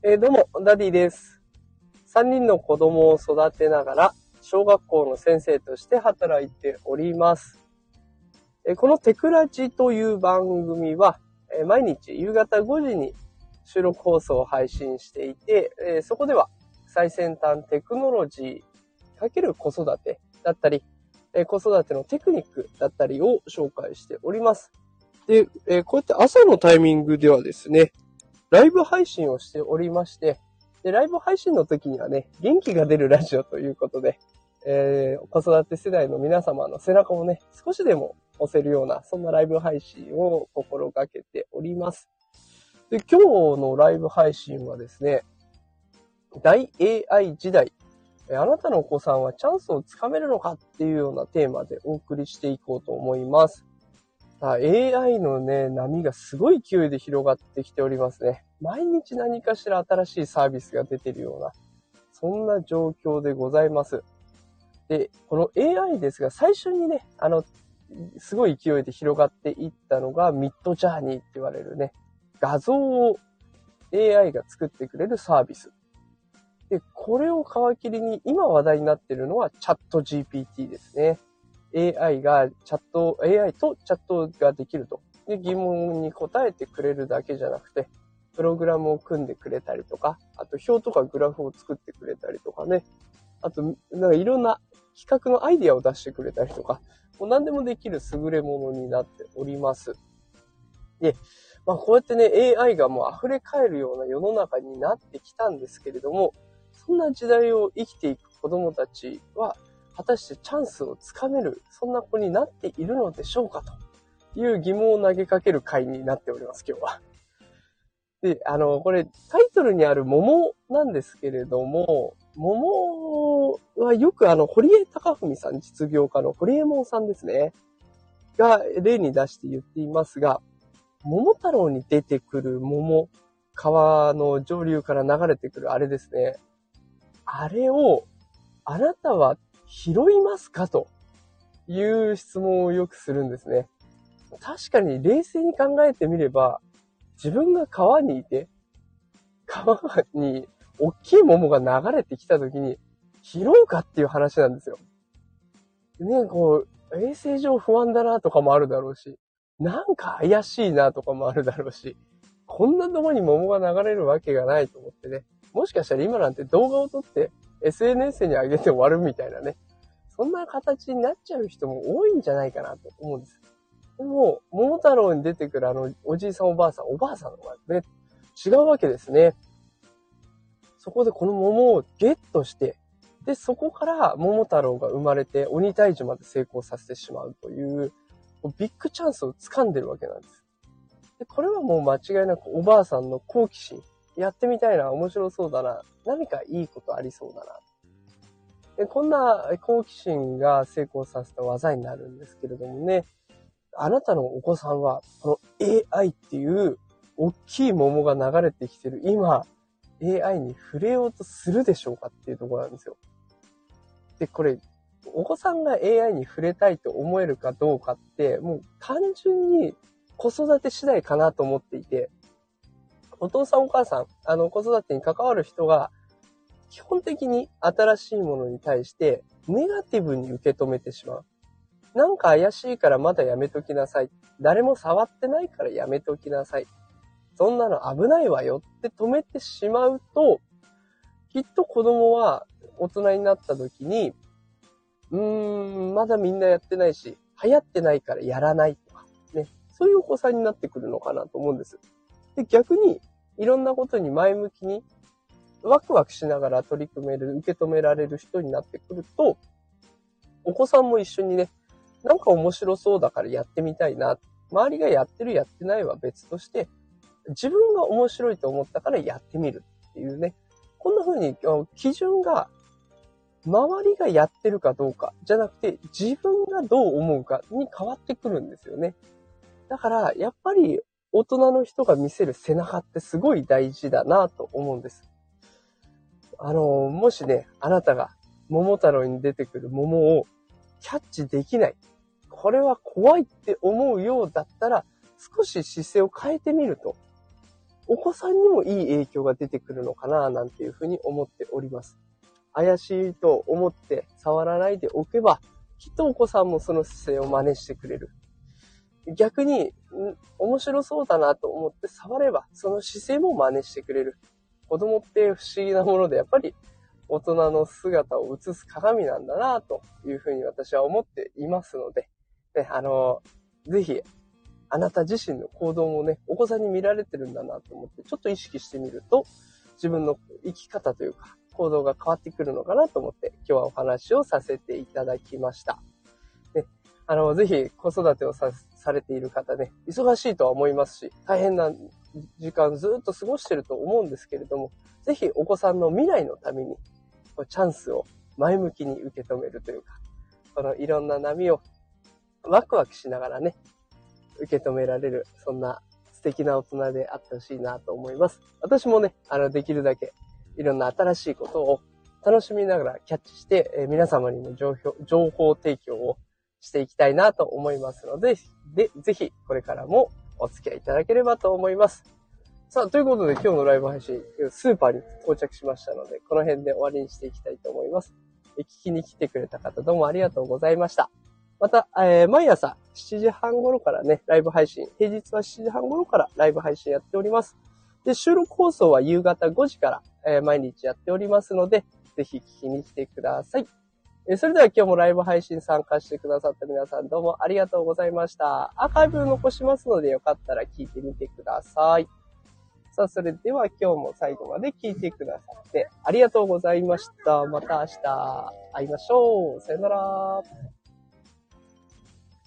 えーどうも、ダディです。3人の子供を育てながら、小学校の先生として働いております。えーこのテクラジという番組は、えー毎日夕方5時に収録放送を配信していて、えそこでは最先端テクノロジーかける子育てだったり、え子育てのテクニックだったりを紹介しております。で、えこうやって朝のタイミングではですね、ライブ配信をしておりまして、で、ライブ配信の時にはね、元気が出るラジオということで、えー子育て世代の皆様の背中をね、少しでも押せるような、そんなライブ配信を心がけております。で、今日のライブ配信はですね、大 AI 時代、あなたのお子さんはチャンスをつかめるのかっていうようなテーマでお送りしていこうと思います。AI のね、波がすごい勢いで広がってきておりますね。毎日何かしら新しいサービスが出てるような、そんな状況でございます。で、この AI ですが、最初にね、あの、すごい勢いで広がっていったのがミッドジャーニーって言われるね、画像を AI が作ってくれるサービス。で、これを皮切りに今話題になっているのはチャット GPT ですね。AI がチャット、AI とチャットができると。で、疑問に答えてくれるだけじゃなくて、プログラムを組んでくれたりとか、あと表とかグラフを作ってくれたりとかね。あと、なんかいろんな企画のアイディアを出してくれたりとか、もう何でもできる優れものになっております。で、まあこうやってね、AI がもう溢れ返るような世の中になってきたんですけれども、そんな時代を生きていく子供たちは、果たしてチャンスをつかめる、そんな子になっているのでしょうかという疑問を投げかける回になっております、今日は。で、あの、これタイトルにある桃なんですけれども、桃はよくあの、堀江貴文さん、実業家の堀江門さんですね。が例に出して言っていますが、桃太郎に出てくる桃、川の上流から流れてくるあれですね。あれを、あなたは拾いますか？という質問をよくするんですね。確かに冷静に考えてみれば、自分が川にいて、川に大きい桃が流れてきた時に、拾うかっていう話なんですよ。ね、こう、衛生上不安だなとかもあるだろうし、なんか怪しいなとかもあるだろうし、こんなとこに桃が流れるわけがないと思ってね。もしかしたら今なんて動画を撮って SNS に上げて終わるみたいなね。そんな形になっちゃう人も多いんじゃないかなと思うんです。でも、桃太郎に出てくるあの、おじいさんおばあさん、おばあさんの方がね、違うわけですね。そこでこの桃をゲットして、で、そこから桃太郎が生まれて鬼退治まで成功させてしまうという、ビッグチャンスを掴んでるわけなんです。で、これはもう間違いなくおばあさんの好奇心。やってみたいな、面白そうだな、何かいいことありそうだな。でこんな好奇心が成功させた技になるんですけれどもね、あなたのお子さんは、この AI っていう大きい桃が流れてきてる今、AI に触れようとするでしょうかっていうところなんですよ。で、これ、お子さんが AI に触れたいと思えるかどうかって、もう単純に子育て次第かなと思っていて、お父さんお母さん、あの子育てに関わる人が、基本的に新しいものに対してネガティブに受け止めてしまう。なんか怪しいからまだやめときなさい。誰も触ってないからやめときなさい。そんなの危ないわよって止めてしまうと、きっと子供は大人になった時に、うーん、まだみんなやってないし、流行ってないからやらないとか、ね。そういうお子さんになってくるのかなと思うんです。で、逆に、いろんなことに前向きに、ワクワクしながら取り組める、受け止められる人になってくると、お子さんも一緒にね、なんか面白そうだからやってみたいな。周りがやってるやってないは別として、自分が面白いと思ったからやってみるっていうね。こんな風に基準が周りがやってるかどうかじゃなくて自分がどう思うかに変わってくるんですよね。だからやっぱり大人の人が見せる背中ってすごい大事だなと思うんです。あの、もしね、あなたが桃太郎に出てくる桃をキャッチできない。これは怖いって思うようだったら少し姿勢を変えてみると。お子さんにもいい影響が出てくるのかな、なんていうふうに思っております。怪しいと思って触らないでおけば、きっとお子さんもその姿勢を真似してくれる。逆に、面白そうだなと思って触れば、その姿勢も真似してくれる。子供って不思議なもので、やっぱり大人の姿を映す鏡なんだなというふうに私は思っていますので、ね、あの、ぜひ、あなた自身の行動もね、お子さんに見られてるんだなと思って、ちょっと意識してみると、自分の生き方というか、行動が変わってくるのかなと思って、今日はお話をさせていただきました。ね、あの、ぜひ子育てをさせされている方ね、忙しいとは思いますし、大変な時間ずっと過ごしてると思うんですけれども、ぜひお子さんの未来のために、チャンスを前向きに受け止めるというか、このいろんな波をワクワクしながらね、受け止められる、そんな素敵な大人であってほしいなと思います。私もね、あの、できるだけいろんな新しいことを楽しみながらキャッチして、え、皆様にも情報提供をしていきたいなと思いますので、で、ぜひこれからもお付き合いいただければと思います。さあ、ということで今日のライブ配信、スーパーに到着しましたので、この辺で終わりにしていきたいと思います。聞きに来てくれた方どうもありがとうございました。また、えー、毎朝7時半頃からね、ライブ配信、平日は7時半頃からライブ配信やっております。で、収録放送は夕方5時から、えー、毎日やっておりますので、ぜひ聞きに来てください。え、それでは今日もライブ配信参加してくださった皆さんどうもありがとうございました。アーカイブ残しますのでよかったら聞いてみてください。さあ、それでは今日も最後まで聞いてくださってありがとうございました。また明日会いましょう。さよなら。